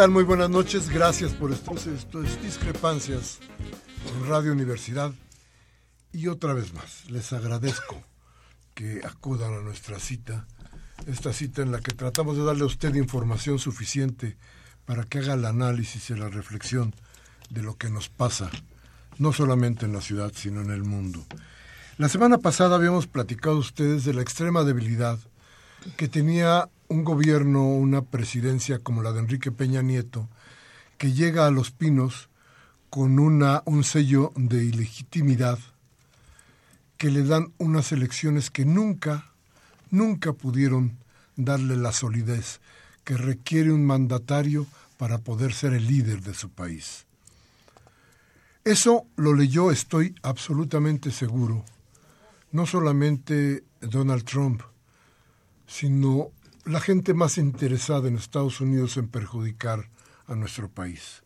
Tal? Muy buenas noches. Gracias por estas, discrepancias en Radio Universidad. Y otra vez más, les agradezco que acudan a nuestra cita, esta cita en la que tratamos de darle a usted información suficiente para que haga el análisis y la reflexión de lo que nos pasa, no solamente en la ciudad, sino en el mundo. La semana pasada habíamos platicado ustedes de la extrema debilidad que tenía un gobierno, una presidencia como la de Enrique Peña Nieto, que llega a Los Pinos con una, un sello de ilegitimidad, que le dan unas elecciones que nunca, nunca pudieron darle la solidez que requiere un mandatario para poder ser el líder de su país. Eso lo leyó, estoy absolutamente seguro, no solamente Donald Trump, sino la gente más interesada en Estados Unidos en perjudicar a nuestro país.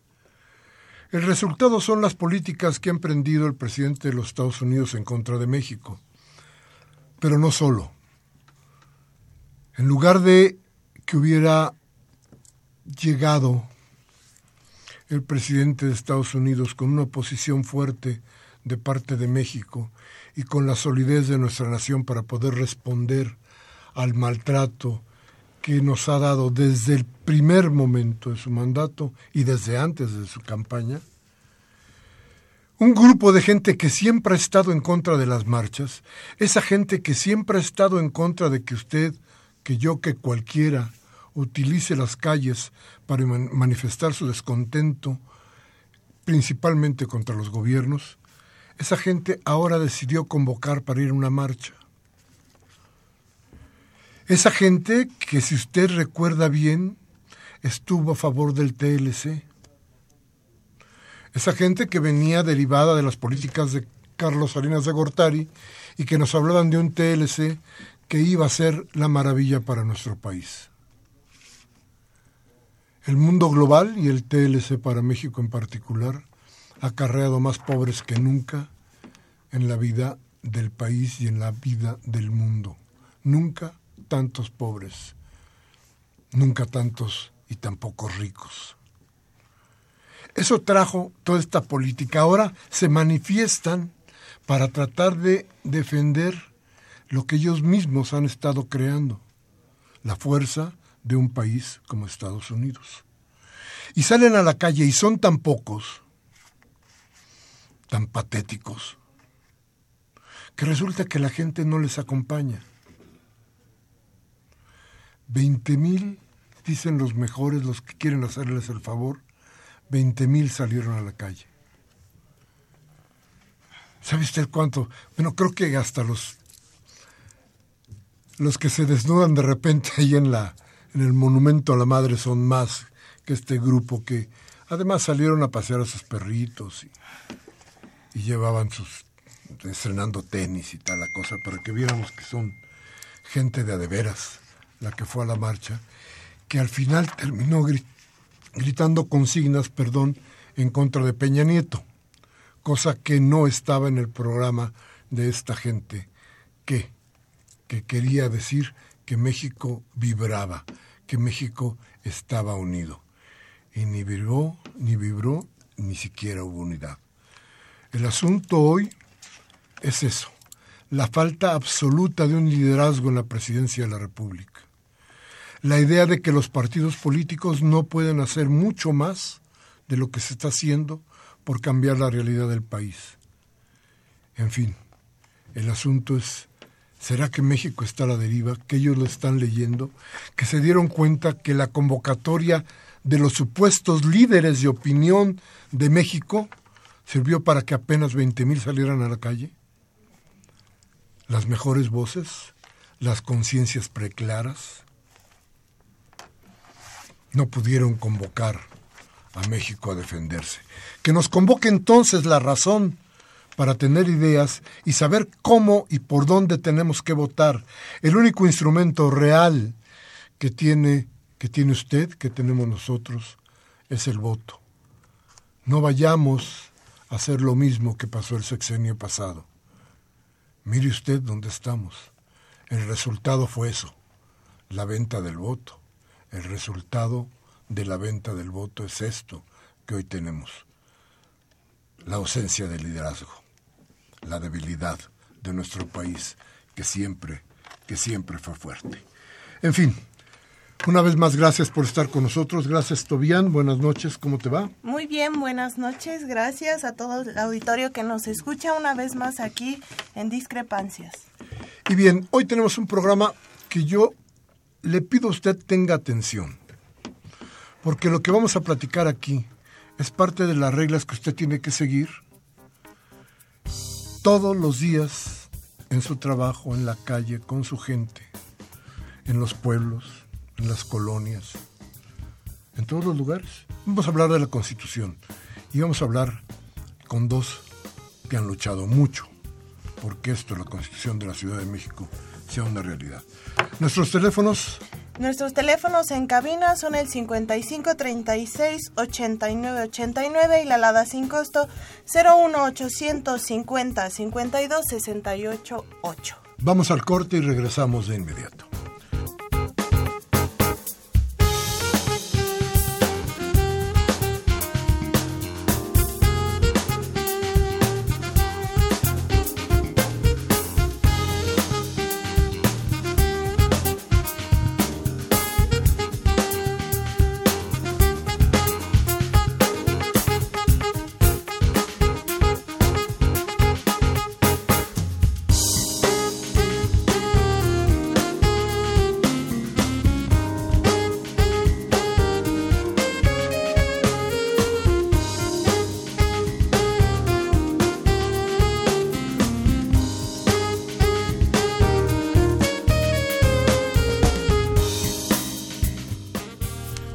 El resultado son las políticas que ha emprendido el presidente de los Estados Unidos en contra de México. Pero no solo. En lugar de que hubiera llegado el presidente de Estados Unidos con una posición fuerte de parte de México y con la solidez de nuestra nación para poder responder al maltrato, que nos ha dado desde el primer momento de su mandato y desde antes de su campaña, un grupo de gente que siempre ha estado en contra de las marchas, esa gente que siempre ha estado en contra de que usted, que yo, que cualquiera utilice las calles para manifestar su descontento, principalmente contra los gobiernos, esa gente ahora decidió convocar para ir a una marcha. Esa gente que si usted recuerda bien estuvo a favor del TLC. Esa gente que venía derivada de las políticas de Carlos Salinas de Gortari y que nos hablaban de un TLC que iba a ser la maravilla para nuestro país. El mundo global y el TLC para México en particular ha acarreado más pobres que nunca en la vida del país y en la vida del mundo. Nunca tantos pobres, nunca tantos y tampoco ricos. Eso trajo toda esta política. Ahora se manifiestan para tratar de defender lo que ellos mismos han estado creando, la fuerza de un país como Estados Unidos. Y salen a la calle y son tan pocos, tan patéticos, que resulta que la gente no les acompaña. 20 mil, dicen los mejores, los que quieren hacerles el favor, 20 mil salieron a la calle. ¿Sabe usted cuánto? Bueno, creo que hasta los los que se desnudan de repente ahí en la en el monumento a la madre son más que este grupo que además salieron a pasear a sus perritos y, y llevaban sus estrenando tenis y tal la cosa para que viéramos que son gente de adeveras la que fue a la marcha, que al final terminó gritando consignas, perdón, en contra de Peña Nieto, cosa que no estaba en el programa de esta gente, que, que quería decir que México vibraba, que México estaba unido. Y ni vibró, ni vibró, ni siquiera hubo unidad. El asunto hoy es eso, la falta absoluta de un liderazgo en la presidencia de la República. La idea de que los partidos políticos no pueden hacer mucho más de lo que se está haciendo por cambiar la realidad del país. En fin, el asunto es, ¿será que México está a la deriva? ¿Que ellos lo están leyendo? ¿Que se dieron cuenta que la convocatoria de los supuestos líderes de opinión de México sirvió para que apenas 20.000 salieran a la calle? Las mejores voces, las conciencias preclaras, no pudieron convocar a México a defenderse. Que nos convoque entonces la razón para tener ideas y saber cómo y por dónde tenemos que votar. El único instrumento real que tiene, que tiene usted, que tenemos nosotros, es el voto. No vayamos a hacer lo mismo que pasó el sexenio pasado. Mire usted dónde estamos. El resultado fue eso, la venta del voto. El resultado de la venta del voto es esto que hoy tenemos. La ausencia de liderazgo, la debilidad de nuestro país que siempre, que siempre fue fuerte. En fin, una vez más, gracias por estar con nosotros. Gracias, Tobián. Buenas noches. ¿Cómo te va? Muy bien, buenas noches. Gracias a todo el auditorio que nos escucha una vez más aquí en Discrepancias. Y bien, hoy tenemos un programa que yo le pido a usted tenga atención, porque lo que vamos a platicar aquí es parte de las reglas que usted tiene que seguir todos los días en su trabajo, en la calle, con su gente, en los pueblos, en las colonias, en todos los lugares. Vamos a hablar de la Constitución y vamos a hablar con dos que han luchado mucho porque esto, la Constitución de la Ciudad de México, sea una realidad. Nuestros teléfonos. Nuestros teléfonos en cabina son el 55 36 89 89 y la alada sin costo 01 850 52 68 8. Vamos al corte y regresamos de inmediato.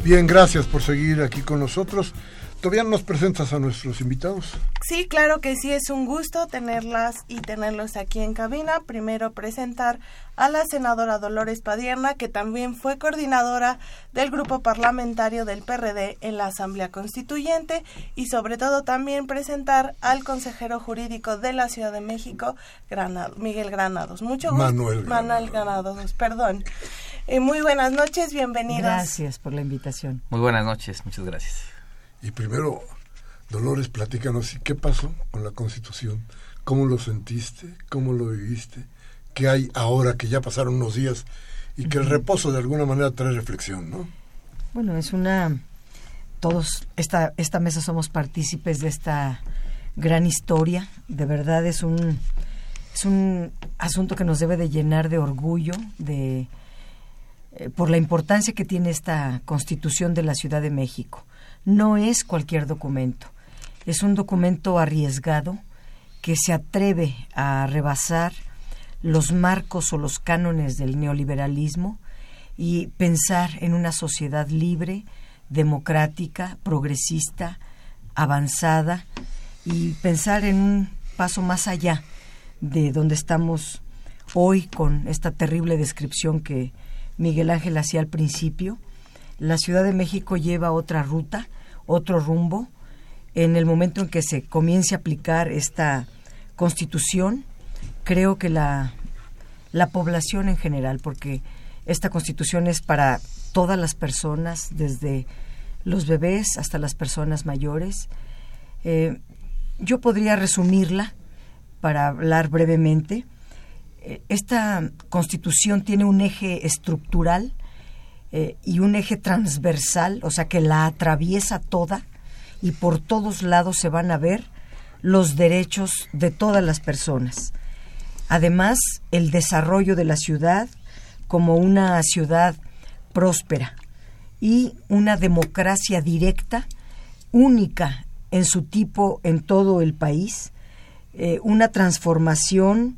Bien, gracias por seguir aquí con nosotros. ¿Todavía nos presentas a nuestros invitados? Sí, claro que sí, es un gusto tenerlas y tenerlos aquí en cabina. Primero presentar a la senadora Dolores Padierna, que también fue coordinadora del grupo parlamentario del PRD en la Asamblea Constituyente, y sobre todo también presentar al consejero jurídico de la Ciudad de México, Granado, Miguel Granados. Mucho gusto. Manuel Granados. Manuel Granados, perdón. Eh, muy buenas noches, bienvenidos. Gracias por la invitación. Muy buenas noches, muchas gracias. Y primero, Dolores, platícanos, ¿y qué pasó con la Constitución? ¿Cómo lo sentiste? ¿Cómo lo viviste? ¿Qué hay ahora que ya pasaron unos días y que el reposo de alguna manera trae reflexión, ¿no? Bueno, es una... Todos, esta, esta mesa somos partícipes de esta gran historia. De verdad es un, es un asunto que nos debe de llenar de orgullo, de eh, por la importancia que tiene esta Constitución de la Ciudad de México. No es cualquier documento, es un documento arriesgado que se atreve a rebasar los marcos o los cánones del neoliberalismo y pensar en una sociedad libre, democrática, progresista, avanzada y pensar en un paso más allá de donde estamos hoy con esta terrible descripción que Miguel Ángel hacía al principio. La Ciudad de México lleva otra ruta, otro rumbo. En el momento en que se comience a aplicar esta constitución, creo que la, la población en general, porque esta constitución es para todas las personas, desde los bebés hasta las personas mayores. Eh, yo podría resumirla para hablar brevemente. Esta constitución tiene un eje estructural eh, y un eje transversal, o sea que la atraviesa toda y por todos lados se van a ver los derechos de todas las personas. Además, el desarrollo de la ciudad como una ciudad próspera y una democracia directa, única en su tipo en todo el país, eh, una transformación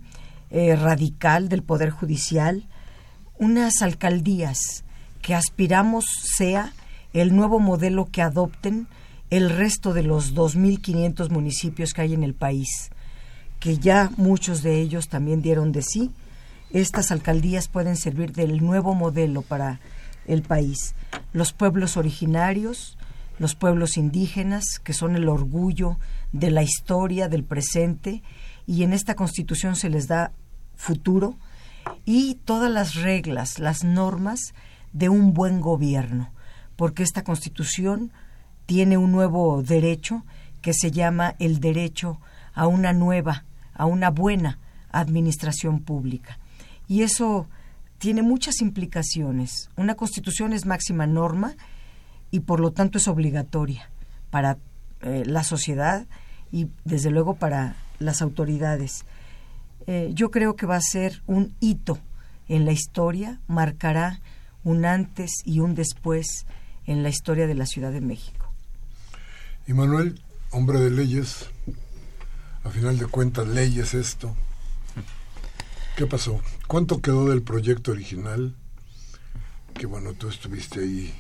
eh, radical del Poder Judicial, unas alcaldías que aspiramos sea el nuevo modelo que adopten el resto de los 2.500 municipios que hay en el país, que ya muchos de ellos también dieron de sí. Estas alcaldías pueden servir del nuevo modelo para el país. Los pueblos originarios, los pueblos indígenas, que son el orgullo de la historia, del presente, y en esta constitución se les da futuro, y todas las reglas, las normas de un buen gobierno, porque esta constitución tiene un nuevo derecho que se llama el derecho a una nueva, a una buena administración pública. Y eso tiene muchas implicaciones. Una constitución es máxima norma y por lo tanto es obligatoria para eh, la sociedad y desde luego para las autoridades. Eh, yo creo que va a ser un hito en la historia, marcará un antes y un después en la historia de la Ciudad de México. Y Manuel, hombre de leyes, a final de cuentas, leyes esto. ¿Qué pasó? ¿Cuánto quedó del proyecto original? Que bueno, tú estuviste ahí.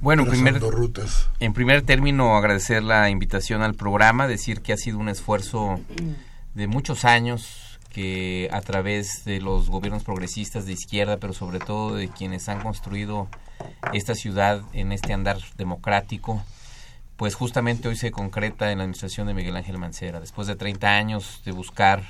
Bueno, primer, rutas. en primer término agradecer la invitación al programa, decir que ha sido un esfuerzo de muchos años que a través de los gobiernos progresistas de izquierda, pero sobre todo de quienes han construido esta ciudad en este andar democrático, pues justamente hoy se concreta en la administración de Miguel Ángel Mancera. Después de 30 años de buscar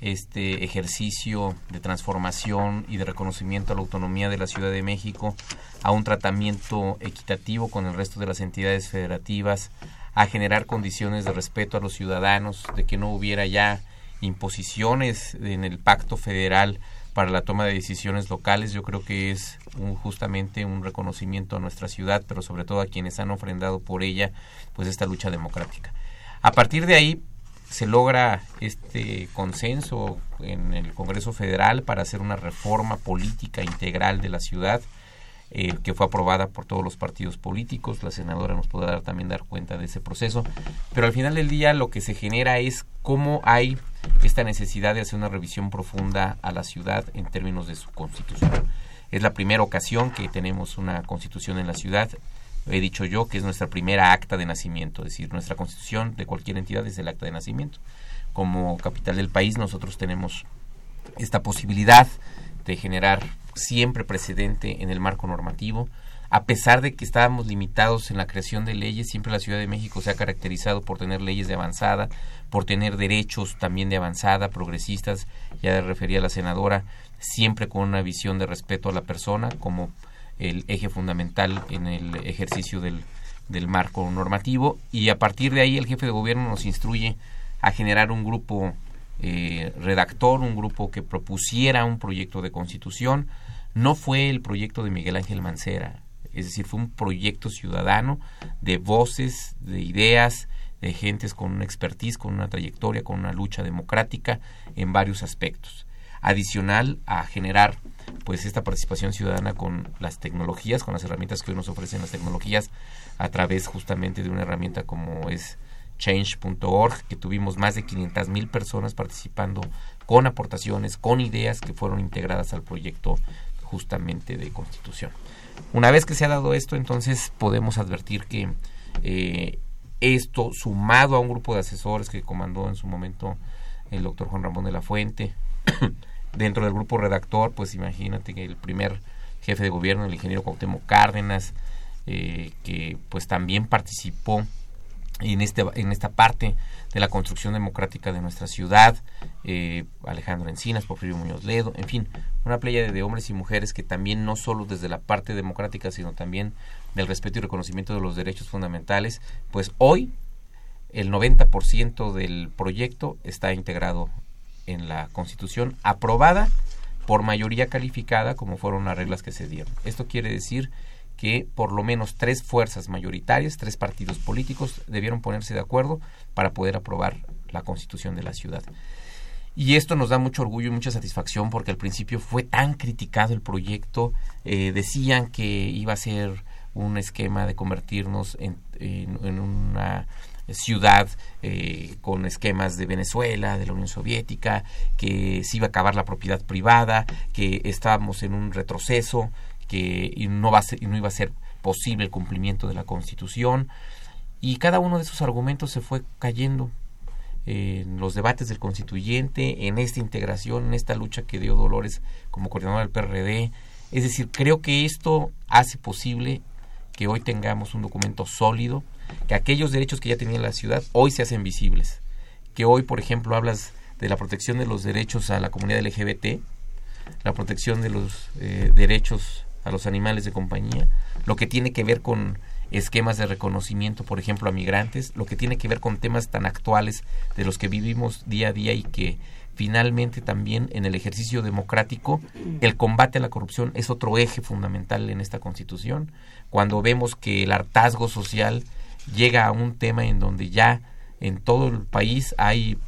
este ejercicio de transformación y de reconocimiento a la autonomía de la Ciudad de México, a un tratamiento equitativo con el resto de las entidades federativas, a generar condiciones de respeto a los ciudadanos, de que no hubiera ya imposiciones en el pacto federal para la toma de decisiones locales. Yo creo que es justamente un reconocimiento a nuestra ciudad, pero sobre todo a quienes han ofrendado por ella pues esta lucha democrática. A partir de ahí se logra este consenso en el Congreso Federal para hacer una reforma política integral de la ciudad eh, que fue aprobada por todos los partidos políticos. La senadora nos podrá también dar cuenta de ese proceso. Pero al final del día lo que se genera es cómo hay esta necesidad de hacer una revisión profunda a la ciudad en términos de su constitución. Es la primera ocasión que tenemos una constitución en la ciudad. He dicho yo que es nuestra primera acta de nacimiento, es decir, nuestra constitución de cualquier entidad es el acta de nacimiento. Como capital del país nosotros tenemos esta posibilidad de generar siempre precedente en el marco normativo. A pesar de que estábamos limitados en la creación de leyes, siempre la Ciudad de México se ha caracterizado por tener leyes de avanzada, por tener derechos también de avanzada, progresistas, ya refería la senadora, siempre con una visión de respeto a la persona como el eje fundamental en el ejercicio del, del marco normativo y a partir de ahí el jefe de gobierno nos instruye a generar un grupo eh, redactor, un grupo que propusiera un proyecto de constitución. No fue el proyecto de Miguel Ángel Mancera, es decir, fue un proyecto ciudadano de voces, de ideas, de gentes con una expertise, con una trayectoria, con una lucha democrática en varios aspectos. Adicional a generar pues esta participación ciudadana con las tecnologías, con las herramientas que hoy nos ofrecen las tecnologías a través justamente de una herramienta como es change.org, que tuvimos más de 500 mil personas participando con aportaciones, con ideas que fueron integradas al proyecto justamente de constitución. Una vez que se ha dado esto, entonces podemos advertir que eh, esto, sumado a un grupo de asesores que comandó en su momento el doctor Juan Ramón de la Fuente, dentro del grupo redactor, pues imagínate que el primer jefe de gobierno, el ingeniero Cuauhtémoc Cárdenas, eh, que pues también participó en, este, en esta parte de la construcción democrática de nuestra ciudad, eh, Alejandro Encinas, Porfirio Muñoz Ledo, en fin, una playa de hombres y mujeres que también no solo desde la parte democrática, sino también del respeto y reconocimiento de los derechos fundamentales, pues hoy el 90% del proyecto está integrado en la Constitución, aprobada por mayoría calificada, como fueron las reglas que se dieron. Esto quiere decir que por lo menos tres fuerzas mayoritarias, tres partidos políticos, debieron ponerse de acuerdo para poder aprobar la constitución de la ciudad. Y esto nos da mucho orgullo y mucha satisfacción porque al principio fue tan criticado el proyecto, eh, decían que iba a ser un esquema de convertirnos en, una ciudad eh, con esquemas de Venezuela, de la Unión Soviética, que se iba a acabar la propiedad privada, que estábamos en un retroceso, que no, va a ser, no iba a ser posible el cumplimiento de la Constitución. Y cada uno de esos argumentos se fue cayendo en los debates del constituyente, en esta integración, en esta lucha que dio Dolores como coordinador del PRD. Es decir, creo que esto hace posible que hoy tengamos un documento sólido, que aquellos derechos que ya tenía la ciudad hoy se hacen visibles. Que hoy, por ejemplo, hablas de la protección de los derechos a la comunidad LGBT, la protección de los eh, derechos a los animales de compañía, lo que tiene que ver con esquemas de reconocimiento, por ejemplo, a migrantes, lo que tiene que ver con temas tan actuales de los que vivimos día a día y que finalmente también en el ejercicio democrático el combate a la corrupción es otro eje fundamental en esta constitución. Cuando vemos que el hartazgo social llega a un tema en donde ya en todo el país hay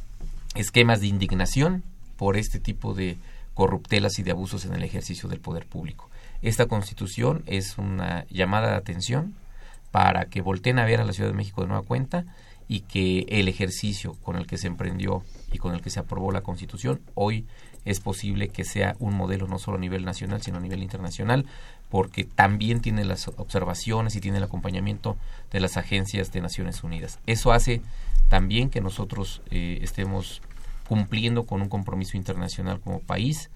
esquemas de indignación por este tipo de corruptelas y de abusos en el ejercicio del poder público. Esta constitución es una llamada de atención para que volteen a ver a la Ciudad de México de nueva cuenta y que el ejercicio con el que se emprendió y con el que se aprobó la constitución hoy es posible que sea un modelo no solo a nivel nacional sino a nivel internacional porque también tiene las observaciones y tiene el acompañamiento de las agencias de Naciones Unidas. Eso hace también que nosotros eh, estemos cumpliendo con un compromiso internacional como país.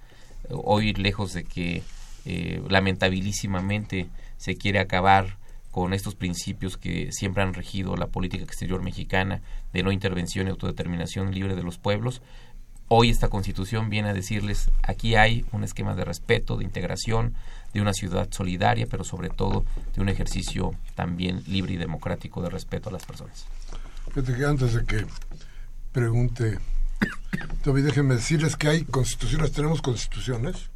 Hoy, lejos de que eh, lamentabilísimamente se quiere acabar con estos principios que siempre han regido la política exterior mexicana de no intervención y autodeterminación libre de los pueblos. Hoy esta constitución viene a decirles, aquí hay un esquema de respeto, de integración, de una ciudad solidaria, pero sobre todo de un ejercicio también libre y democrático de respeto a las personas. Que antes de que pregunte, todavía déjenme decirles que hay constituciones, tenemos constituciones,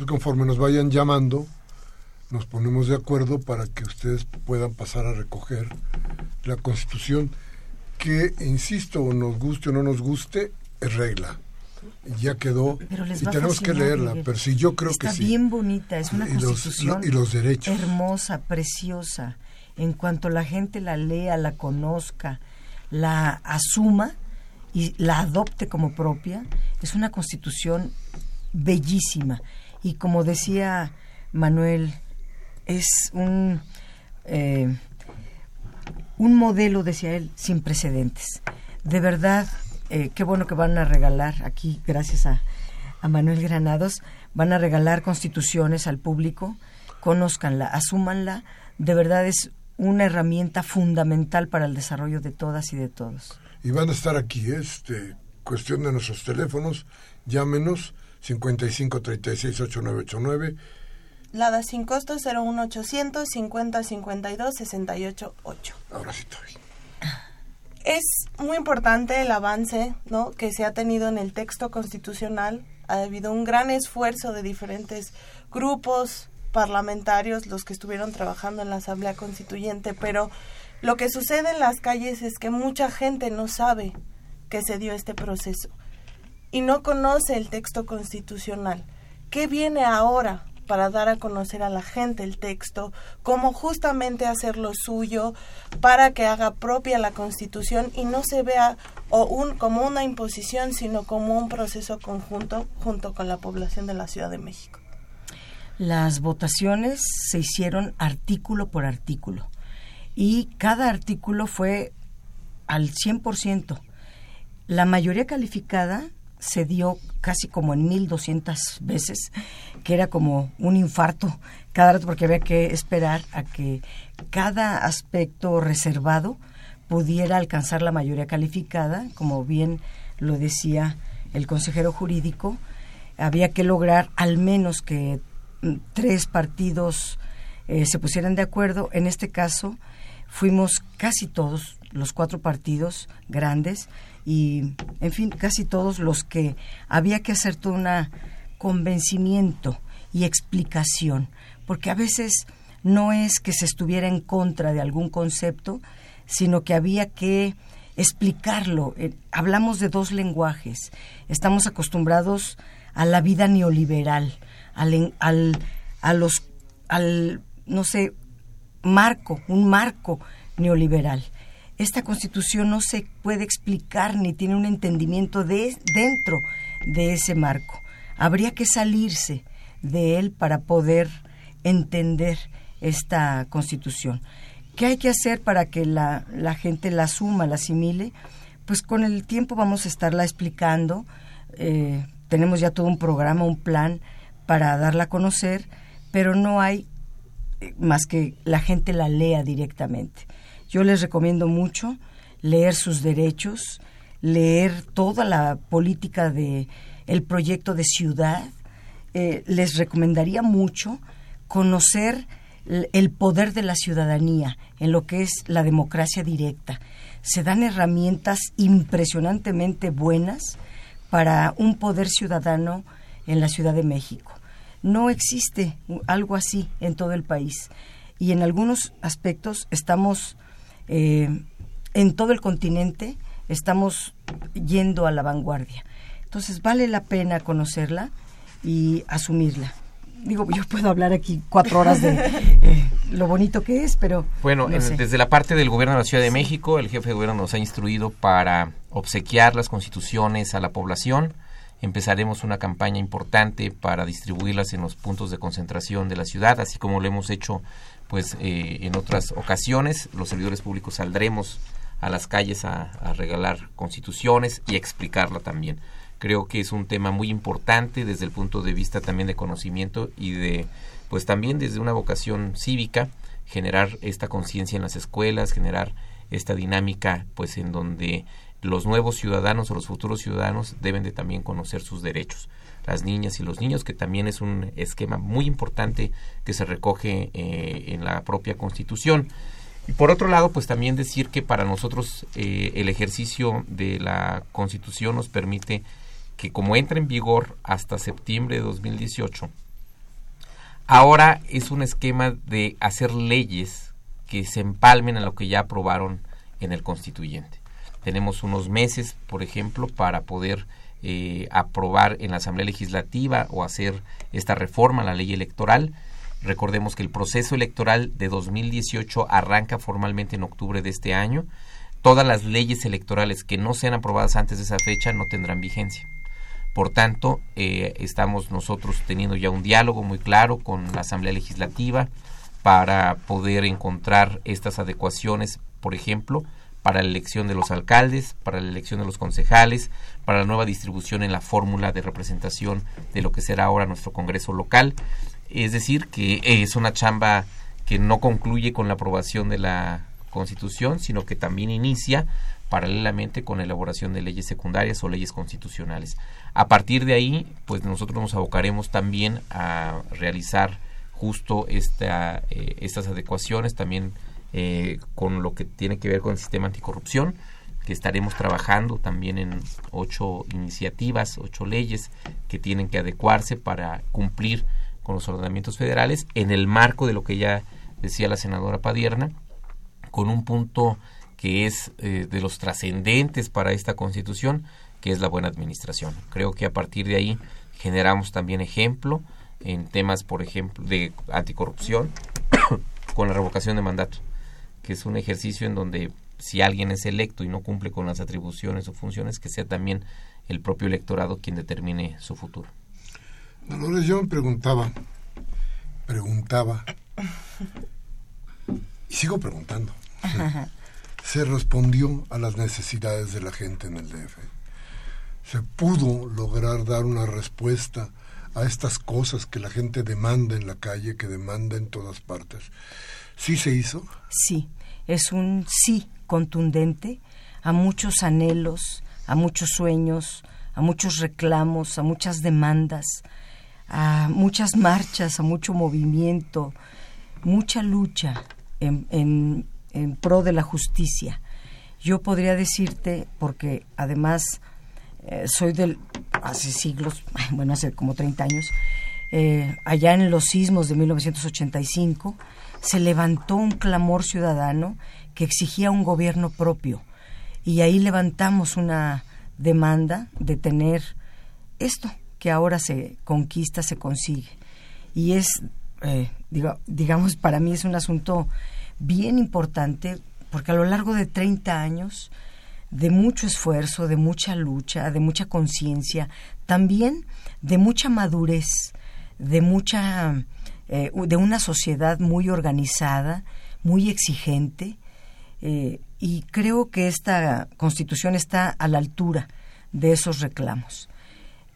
entonces, conforme nos vayan llamando, nos ponemos de acuerdo para que ustedes puedan pasar a recoger la Constitución, que, insisto, nos guste o no nos guste, es regla. Ya quedó y tenemos que leerla, pero sí, yo creo que sí. Está bien bonita, es una constitución y los derechos. hermosa, preciosa. En cuanto la gente la lea, la conozca, la asuma y la adopte como propia, es una constitución bellísima y como decía Manuel, es un, eh, un modelo, decía él, sin precedentes. De verdad, eh, qué bueno que van a regalar aquí, gracias a, a Manuel Granados, van a regalar constituciones al público, conózcanla, asúmanla, de verdad es una herramienta fundamental para el desarrollo de todas y de todos. Y van a estar aquí, este, cuestión de nuestros teléfonos, llámenos 55 36 8989. Lada sin costo 01800 50 52 68 8. Ahora sí estoy. Es muy importante el avance ¿no? que se ha tenido en el texto constitucional. Ha habido un gran esfuerzo de diferentes grupos parlamentarios, los que estuvieron trabajando en la Asamblea Constituyente, pero lo que sucede en las calles es que mucha gente no sabe que se dio este proceso y no conoce el texto constitucional. ¿Qué viene ahora para dar a conocer a la gente el texto? ¿Cómo justamente hacerlo suyo para que haga propia la constitución y no se vea o un, como una imposición, sino como un proceso conjunto junto con la población de la Ciudad de México? Las votaciones se hicieron artículo por artículo y cada artículo fue al 100%. La mayoría calificada se dio casi como en 1200 veces, que era como un infarto cada rato porque había que esperar a que cada aspecto reservado pudiera alcanzar la mayoría calificada, como bien lo decía el consejero jurídico, había que lograr al menos que mm, tres partidos eh, se pusieran de acuerdo. En este caso, fuimos casi todos los cuatro partidos grandes y, en fin, casi todos los que había que hacer todo un convencimiento y explicación, porque a veces no es que se estuviera en contra de algún concepto, sino que había que explicarlo. Eh, hablamos de dos lenguajes. Estamos acostumbrados a la vida neoliberal, al, al, a los, al, no sé, marco, un marco neoliberal. Esta constitución no se puede explicar ni tiene un entendimiento de, dentro de ese marco. Habría que salirse de él para poder entender esta constitución. ¿Qué hay que hacer para que la, gente la asuma, la asimile? Pues con el tiempo vamos a estarla explicando. Eh, tenemos ya todo un programa, un plan para darla a conocer, pero no hay eh, más que la gente la lea directamente. Yo les recomiendo mucho leer sus derechos, leer toda la política de el proyecto de ciudad. Eh, les recomendaría mucho conocer el poder de la ciudadanía en lo que es la democracia directa. Se dan herramientas impresionantemente buenas para un poder ciudadano en la Ciudad de México. No existe algo así en todo el país y en algunos aspectos estamos, eh, en todo el continente, estamos yendo a la vanguardia. Entonces vale la pena conocerla y asumirla digo, yo puedo hablar aquí cuatro horas de eh, lo bonito que es, pero... Bueno, desde la parte del gobierno de la Ciudad de México, el jefe de gobierno nos ha instruido para obsequiar las constituciones a la población. Empezaremos una campaña importante para distribuirlas en los puntos de concentración de la ciudad, así como lo hemos hecho pues eh, en otras ocasiones. Los servidores públicos saldremos a las calles a, a regalar constituciones y explicarla también. Creo que es un tema muy importante desde el punto de vista también de conocimiento y de, pues también desde una vocación cívica, generar esta conciencia en las escuelas, generar esta dinámica, pues en donde los nuevos ciudadanos o los futuros ciudadanos deben de también conocer sus derechos. Las niñas y los niños, que también es un esquema muy importante que se recoge eh, en la propia Constitución. Y por otro lado, pues también decir que para nosotros eh, el ejercicio de la Constitución nos permite que como entra en vigor hasta septiembre de 2018, ahora es un esquema de hacer leyes que se empalmen a lo que ya aprobaron en el constituyente. Tenemos unos meses, por ejemplo, para poder eh, aprobar en la Asamblea Legislativa o hacer esta reforma a la ley electoral. Recordemos que el proceso electoral de 2018 arranca formalmente en octubre de este año. Todas las leyes electorales que no sean aprobadas antes de esa fecha no tendrán vigencia. Por tanto, eh, estamos nosotros teniendo ya un diálogo muy claro con la Asamblea Legislativa para poder encontrar estas adecuaciones, por ejemplo, para la elección de los alcaldes, para la elección de los concejales, para la nueva distribución en la fórmula de representación de lo que será ahora nuestro Congreso local. Es decir, que es una chamba que no concluye con la aprobación de la Constitución, sino que también inicia paralelamente con la elaboración de leyes secundarias o leyes constitucionales. A partir de ahí, pues nosotros nos abocaremos también a realizar justo esta, eh, estas adecuaciones también eh, con lo que tiene que ver con el sistema anticorrupción, que estaremos trabajando también en ocho iniciativas, ocho leyes que tienen que adecuarse para cumplir con los ordenamientos federales en el marco de lo que ya decía la senadora Padierna, con un punto que es eh, de los trascendentes para esta constitución, que es la buena administración. Creo que a partir de ahí generamos también ejemplo en temas, por ejemplo, de anticorrupción con la revocación de mandato, que es un ejercicio en donde si alguien es electo y no cumple con las atribuciones o funciones, que sea también el propio electorado quien determine su futuro. Dolores, yo me preguntaba, preguntaba, y sigo preguntando. Se respondió a las necesidades de la gente en el DF se pudo lograr dar una respuesta a estas cosas que la gente demanda en la calle, que demanda en todas partes. ¿Sí se hizo? Sí. es un sí contundente a muchos anhelos, a muchos sueños, a muchos reclamos, a muchas demandas, a muchas marchas, a mucho movimiento, mucha lucha en, pro de la justicia. Yo podría decirte, porque además eh, soy del, hace siglos, bueno, hace como 30 años, eh, allá en los sismos de 1985, se levantó un clamor ciudadano que exigía un gobierno propio. Y ahí levantamos una demanda de tener esto que ahora se conquista, se consigue. Y es, eh, digamos, para mí es un asunto bien importante porque a lo largo de 30 años de mucho esfuerzo, de mucha lucha, de mucha conciencia, también de mucha madurez, de mucha eh, de una sociedad muy organizada, muy exigente, eh, y creo que esta constitución está a la altura de esos reclamos.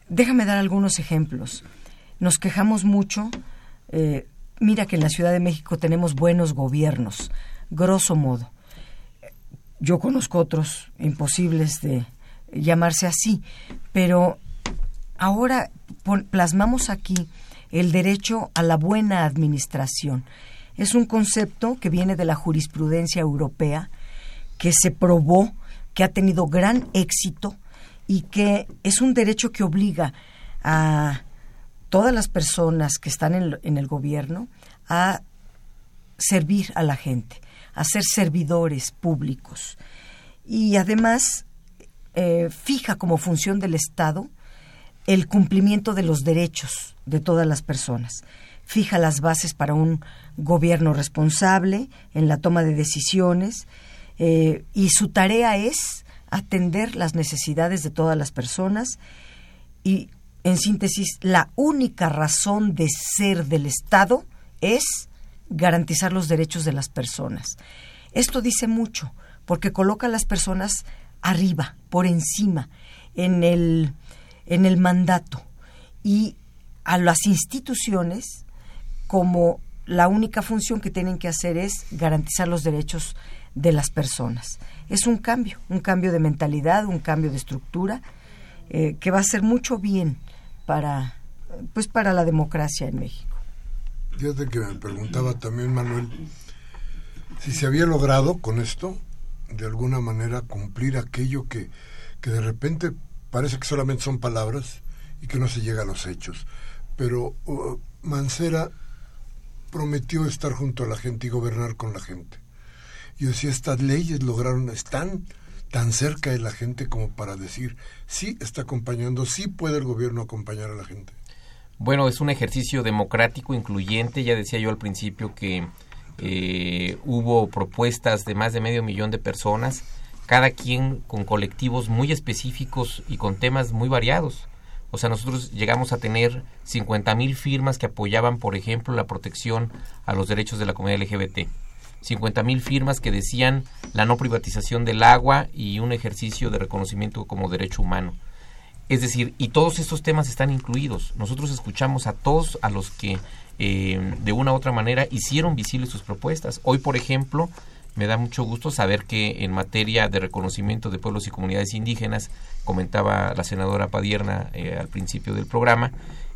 Déjame dar algunos ejemplos. Nos quejamos mucho, eh, mira que en la Ciudad de México tenemos buenos gobiernos, grosso modo. Yo conozco otros imposibles de llamarse así, pero ahora plasmamos aquí el derecho a la buena administración. Es un concepto que viene de la jurisprudencia europea, que se probó, que ha tenido gran éxito y que es un derecho que obliga a todas las personas que están en, el gobierno a servir a la gente, a ser servidores públicos. Y además eh, fija como función del Estado el cumplimiento de los derechos de todas las personas. Fija las bases para un gobierno responsable en la toma de decisiones eh, y su tarea es atender las necesidades de todas las personas y, en síntesis, la única razón de ser del Estado es garantizar los derechos de las personas. Esto dice mucho porque coloca a las personas arriba, por encima, en el en el mandato y a las instituciones como la única función que tienen que hacer es garantizar los derechos de las personas. Es un cambio, un cambio de mentalidad, un cambio de estructura eh, que va a hacer mucho bien para, pues para la democracia en México. Fíjate que me preguntaba también Manuel si se había logrado con esto de alguna manera cumplir aquello que, que de repente parece que solamente son palabras y que no se llega a los hechos. Pero uh, Mancera prometió estar junto a la gente y gobernar con la gente. Yo decía, estas leyes lograron, están tan cerca de la gente como para decir, sí está acompañando, sí puede el gobierno acompañar a la gente. Bueno, es un ejercicio democrático, incluyente. Ya decía yo al principio que eh, hubo propuestas de más de medio millón de personas cada quien con colectivos muy específicos y con temas muy variados. O sea, nosotros llegamos a tener 50 mil firmas que apoyaban, por ejemplo, la protección a los derechos de la comunidad LGBT. 50 mil firmas que decían la no privatización del agua y un ejercicio de reconocimiento como derecho humano. Es decir, y todos estos temas están incluidos. Nosotros escuchamos a todos a los que eh, de una u otra manera hicieron visibles sus propuestas. Hoy, por ejemplo, me da mucho gusto saber que en materia de reconocimiento de pueblos y comunidades indígenas, comentaba la senadora Padierna eh, al principio del programa,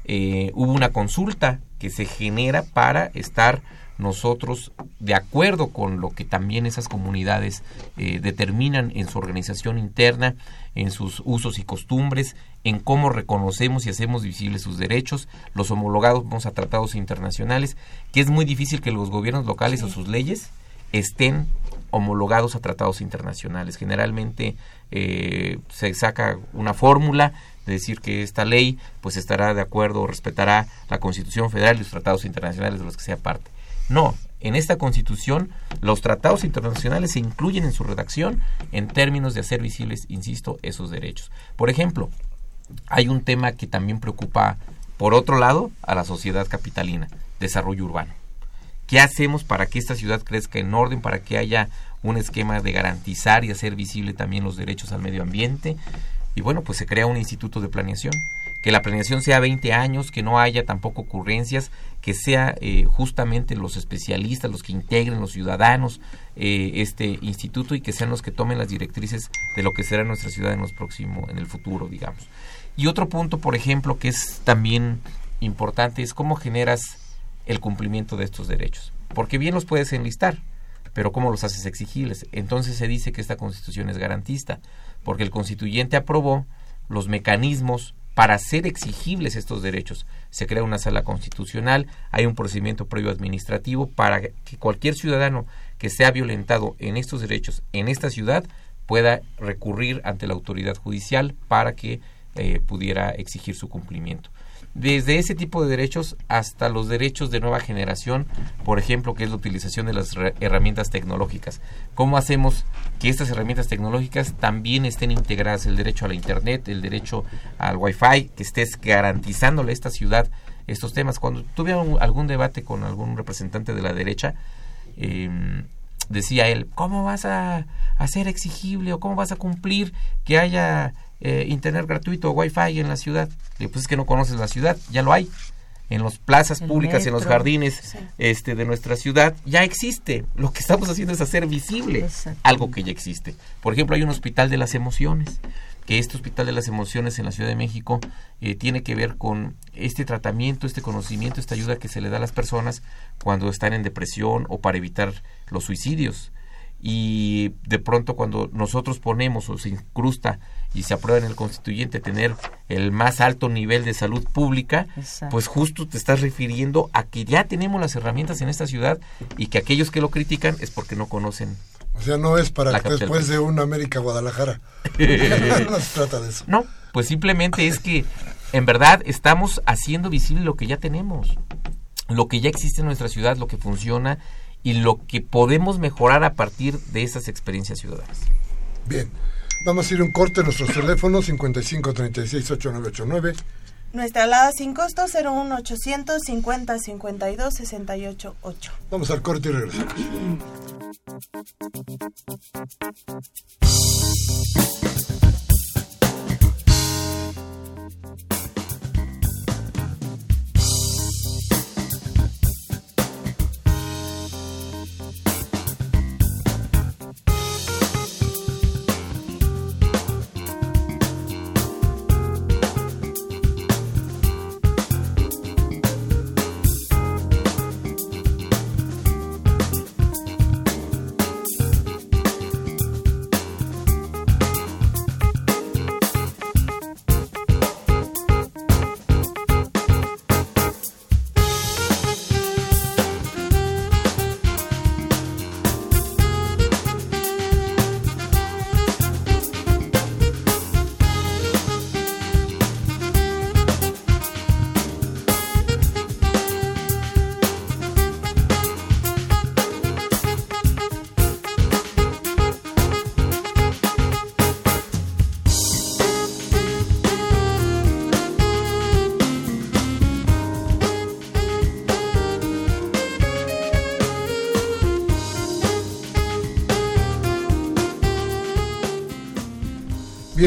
eh, hubo una consulta que se genera para estar nosotros de acuerdo con lo que también esas comunidades eh, determinan en su organización interna, en sus usos y costumbres, en cómo reconocemos y hacemos visibles sus derechos, los homologados vamos a tratados internacionales, que es muy difícil que los gobiernos locales o sus leyes estén homologados a tratados internacionales. Generalmente eh, se saca una fórmula de decir que esta ley pues estará de acuerdo o respetará la Constitución Federal y los tratados internacionales de los que sea parte. No, en esta Constitución los tratados internacionales se incluyen en su redacción en términos de hacer visibles, insisto, esos derechos. Por ejemplo, hay un tema que también preocupa, por otro lado, a la sociedad capitalina, desarrollo urbano. ¿Qué hacemos para que esta ciudad crezca en orden, para que haya un esquema de garantizar y hacer visible también los derechos al medio ambiente? Y bueno, pues se crea un instituto de planeación que la planeación sea 20 años, que no haya tampoco ocurrencias, que sea eh, justamente los especialistas, los que integren, los ciudadanos, eh, este instituto y que sean los que tomen las directrices de lo que será nuestra ciudad en los próximos, en el futuro, digamos. Y otro punto, por ejemplo, que es también importante es cómo generas el cumplimiento de estos derechos. Porque bien los puedes enlistar, pero ¿cómo los haces exigibles? Entonces se dice que esta constitución es garantista, porque el constituyente aprobó los mecanismos para hacer exigibles estos derechos. Se crea una sala constitucional, hay un procedimiento previo administrativo para que cualquier ciudadano que sea violentado en estos derechos en esta ciudad pueda recurrir ante la autoridad judicial para que eh, pudiera exigir su cumplimiento desde ese tipo de derechos hasta los derechos de nueva generación, por ejemplo, que es la utilización de las herramientas tecnológicas. ¿Cómo hacemos que estas herramientas tecnológicas también estén integradas? El derecho a la Internet, el derecho al Wi-Fi, que estés garantizándole a esta ciudad estos temas. Cuando tuve algún debate con algún representante de la derecha, em, decía él, ¿cómo vas a hacer exigible o cómo vas a cumplir que haya eh, internet gratuito o wifi en la ciudad. pues es que no conoces la ciudad, ya lo hay. En las plazas públicas, en los jardines este, de nuestra ciudad, ya existe. Lo que estamos haciendo es hacer visible algo que ya existe. Por ejemplo, hay un hospital de las emociones que este Hospital de las Emociones en la Ciudad de México eh, tiene que ver con este tratamiento, este conocimiento, esta ayuda que se le da a las personas cuando están en depresión o para evitar los suicidios. Y de pronto cuando nosotros ponemos o se incrusta y se aprueba en el constituyente tener el más alto nivel de salud pública, pues justo te estás refiriendo a que ya tenemos las herramientas en esta ciudad y que aquellos que lo critican es porque no conocen. O sea, no es para que después de una América Guadalajara. no se trata de eso. No, pues simplemente es que en verdad estamos haciendo visible lo que ya tenemos, lo que ya existe en nuestra ciudad, lo que funciona y lo que podemos mejorar a partir de esas experiencias ciudadanas. Bien. Vamos a ir un corte. Nuestros teléfonos 55 36 8989. Nuestra alada sin costo 01 800 50 52 68 8. Vamos al corte y regresamos.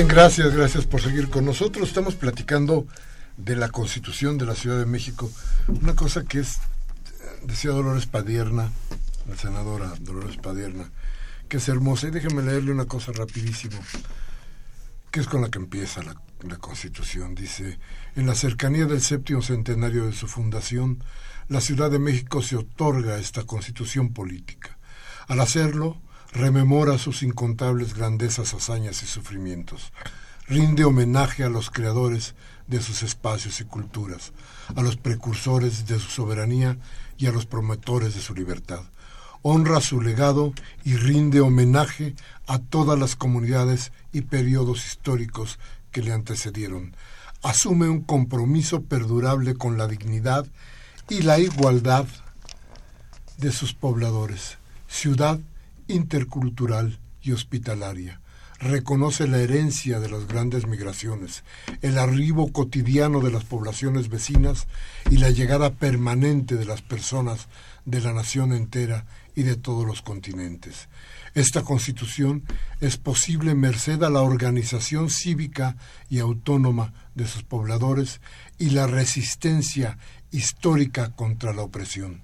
Gracias, gracias por seguir con nosotros. Estamos platicando de la Constitución de la Ciudad de México. Una cosa que es, decía Dolores Padierna, la senadora Dolores Padierna, que es hermosa. Y déjenme leerle una cosa rapidísimo, que es con la que empieza la Constitución. Dice, en la cercanía del séptimo centenario de su fundación, la Ciudad de México se otorga esta Constitución política. Al hacerlo, rememora sus incontables grandezas, hazañas y sufrimientos, rinde homenaje a los creadores de sus espacios y culturas, a los precursores de su soberanía y a los promotores de su libertad. Honra su legado y rinde homenaje a todas las comunidades y periodos históricos que le antecedieron. Asume un compromiso perdurable con la dignidad y la igualdad de sus pobladores. Ciudad intercultural y hospitalaria. Reconoce la herencia de las grandes migraciones, el arribo cotidiano de las poblaciones vecinas y la llegada permanente de las personas de la nación entera y de todos los continentes. Esta constitución es posible merced a la organización cívica y autónoma de sus pobladores y la resistencia histórica contra la opresión.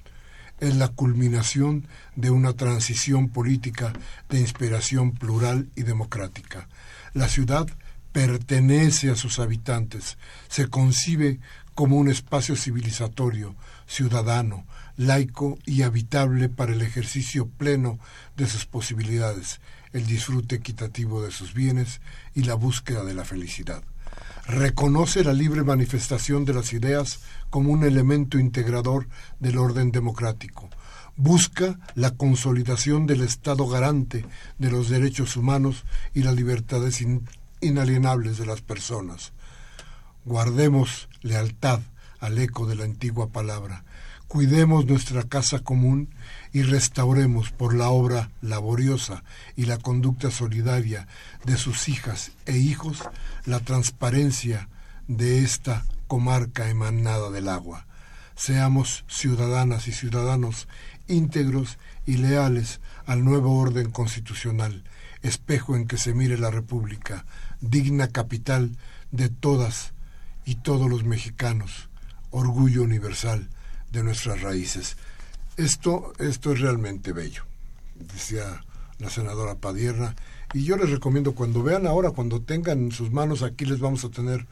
Es la culminación de una transición política de inspiración plural y democrática. La ciudad pertenece a sus habitantes, se concibe como un espacio civilizatorio, ciudadano, laico y habitable para el ejercicio pleno de sus posibilidades, el disfrute equitativo de sus bienes y la búsqueda de la felicidad. Reconoce la libre manifestación de las ideas como un elemento integrador del orden democrático. Busca la consolidación del Estado garante de los derechos humanos y las libertades inalienables de las personas. Guardemos lealtad al eco de la antigua palabra cuidemos nuestra casa común y restauremos por la obra laboriosa y la conducta solidaria de sus hijas e hijos la transparencia de esta comarca emanada del agua. Seamos ciudadanas y ciudadanos íntegros y leales al nuevo orden constitucional, espejo en que se mire la República, digna capital de todas y todos los mexicanos, orgullo universal de nuestras raíces. Esto, esto es realmente bello, decía la senadora Padierna, y yo les recomiendo cuando vean ahora, cuando tengan en sus manos, aquí les vamos a tener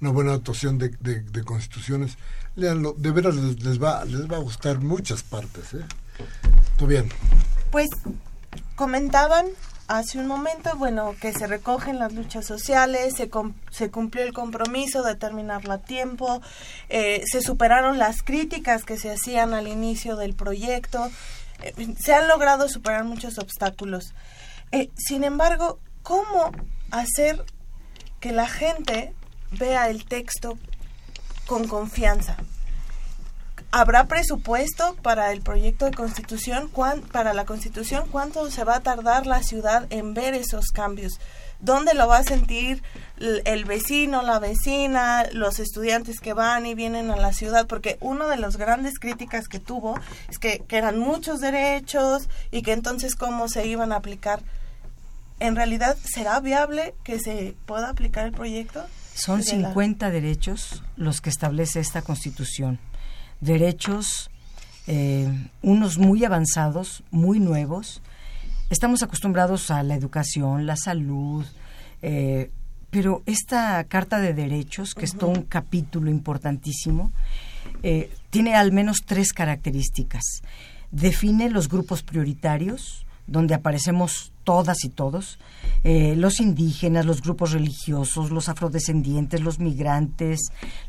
una buena actuación de, de, constituciones, leanlo, de veras les, va, les va a gustar muchas partes. ¿eh? ¿Todo bien? Pues comentaban hace un momento, bueno, que se recogen las luchas sociales, se, se cumplió el compromiso de terminarlo a tiempo, eh, se superaron las críticas que se hacían al inicio del proyecto, eh, se han logrado superar muchos obstáculos. Eh, sin embargo, ¿cómo hacer que la gente vea el texto con confianza? ¿Habrá presupuesto para el proyecto de constitución? ¿Para la constitución? ¿Cuánto se va a tardar la ciudad en ver esos cambios? ¿Dónde lo va a sentir el vecino, la vecina, los estudiantes que van y vienen a la ciudad? Porque una de las grandes críticas que tuvo es que, que eran muchos derechos y que entonces cómo se iban a aplicar. ¿En realidad será viable que se pueda aplicar el proyecto? Son 50 derechos los que establece esta constitución derechos, eh, unos muy avanzados, muy nuevos. Estamos acostumbrados a la educación, la salud, eh, pero esta Carta de Derechos, que es todo un capítulo importantísimo, eh, tiene al menos tres características. Define los grupos prioritarios, donde aparecemos todas y todos, eh, los indígenas, los grupos religiosos, los afrodescendientes, los migrantes,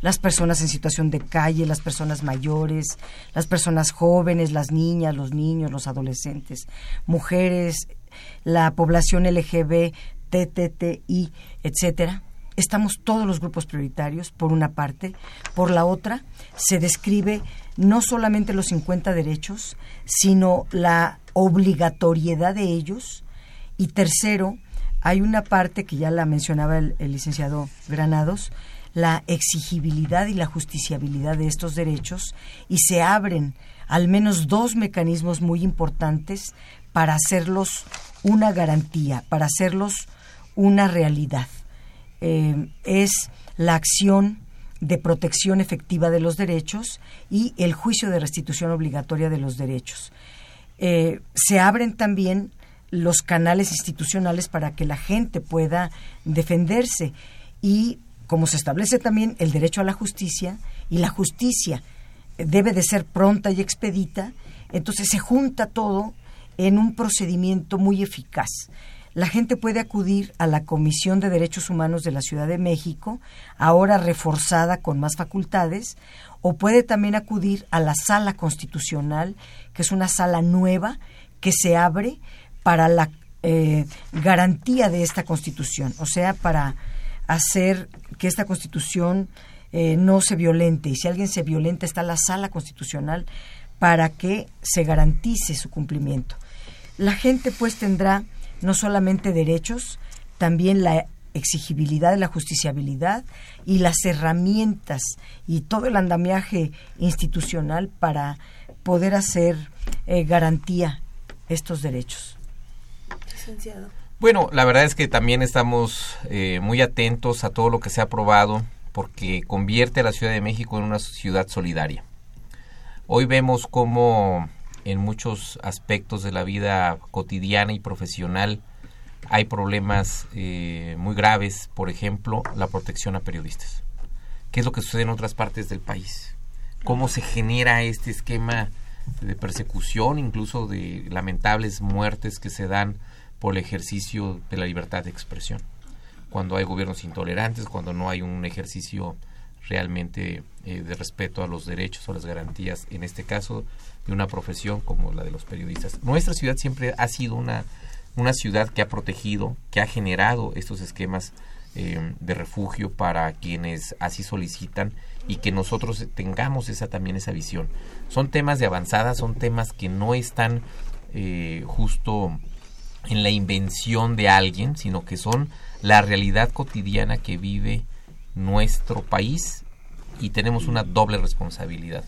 las personas en situación de calle, las personas mayores, las personas jóvenes, las niñas, los niños, los adolescentes, mujeres, la población LGB, TTTI, etcétera. Estamos todos los grupos prioritarios, por una parte. Por la otra, se describe no solamente los 50 derechos, sino la obligatoriedad de ellos. Y tercero, hay una parte que ya la mencionaba el, licenciado Granados, la exigibilidad y la justiciabilidad de estos derechos y se abren al menos dos mecanismos muy importantes para hacerlos una garantía, para hacerlos una realidad. Eh, es la acción de protección efectiva de los derechos y el juicio de restitución obligatoria de los derechos. Eh, se abren también los canales institucionales para que la gente pueda defenderse. Y como se establece también el derecho a la justicia y la justicia debe de ser pronta y expedita, entonces se junta todo en un procedimiento muy eficaz. La gente puede acudir a la Comisión de Derechos Humanos de la Ciudad de México, ahora reforzada con más facultades, o puede también acudir a la Sala Constitucional, que es una sala nueva que se abre para la eh, garantía de esta Constitución, o sea, para hacer que esta Constitución eh, no se violente. Y si alguien se violenta, está la Sala Constitucional para que se garantice su cumplimiento. La gente pues tendrá no solamente derechos, también la exigibilidad, la justiciabilidad y las herramientas y todo el andamiaje institucional para poder hacer eh, garantía estos derechos? Licenciado. Bueno, la verdad es que también estamos eh, muy atentos a todo lo que se ha aprobado porque convierte a la Ciudad de México en una ciudad solidaria. Hoy vemos cómo en muchos aspectos de la vida cotidiana y profesional hay problemas eh, muy graves, por ejemplo, la protección a periodistas. ¿Qué es lo que sucede en otras partes del país? ¿Cómo se genera este esquema de persecución, incluso de lamentables muertes que se dan por el ejercicio de la libertad de expresión? Cuando hay gobiernos intolerantes, cuando no hay un ejercicio realmente eh, de respeto a los derechos o las garantías, en este caso de una profesión como la de los periodistas. Nuestra ciudad siempre ha sido una, una ciudad que ha protegido, que ha generado estos esquemas eh, de refugio para quienes así solicitan y que nosotros tengamos esa también esa visión. Son temas de avanzada, son temas que no están eh, justo en la invención de alguien, sino que son la realidad cotidiana que vive nuestro país y tenemos una doble responsabilidad.